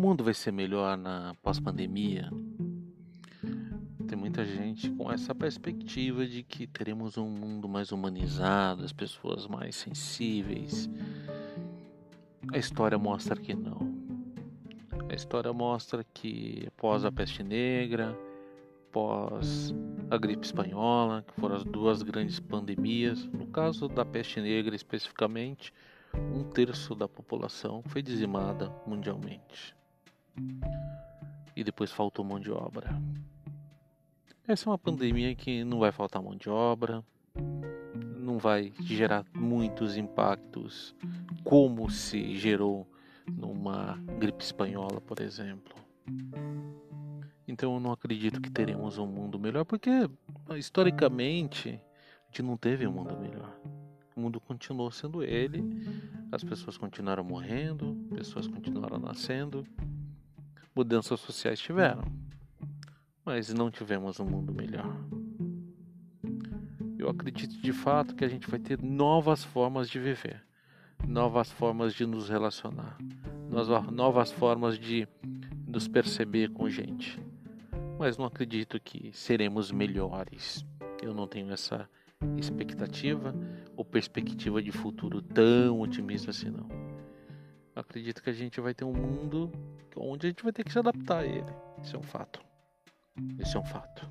mundo vai ser melhor na pós-pandemia? Tem muita gente com essa perspectiva de que teremos um mundo mais humanizado, as pessoas mais sensíveis. A história mostra que não. A história mostra que após a peste negra, após a gripe espanhola, que foram as duas grandes pandemias, no caso da peste negra especificamente, um terço da população foi dizimada mundialmente. E depois faltou mão de obra. Essa é uma pandemia que não vai faltar mão de obra, não vai gerar muitos impactos como se gerou numa gripe espanhola, por exemplo. Então eu não acredito que teremos um mundo melhor, porque historicamente a gente não teve um mundo melhor. O mundo continuou sendo ele, as pessoas continuaram morrendo, pessoas continuaram nascendo, mudanças sociais tiveram, mas não tivemos um mundo melhor. Eu acredito de fato que a gente vai ter novas formas de viver, novas formas de nos relacionar, novas formas de nos perceber com gente. Mas não acredito que seremos melhores. Eu não tenho essa expectativa ou perspectiva de futuro tão otimista assim não. acredito que a gente vai ter um mundo onde a gente vai ter que se adaptar a ele. Isso é um fato. Isso é um fato.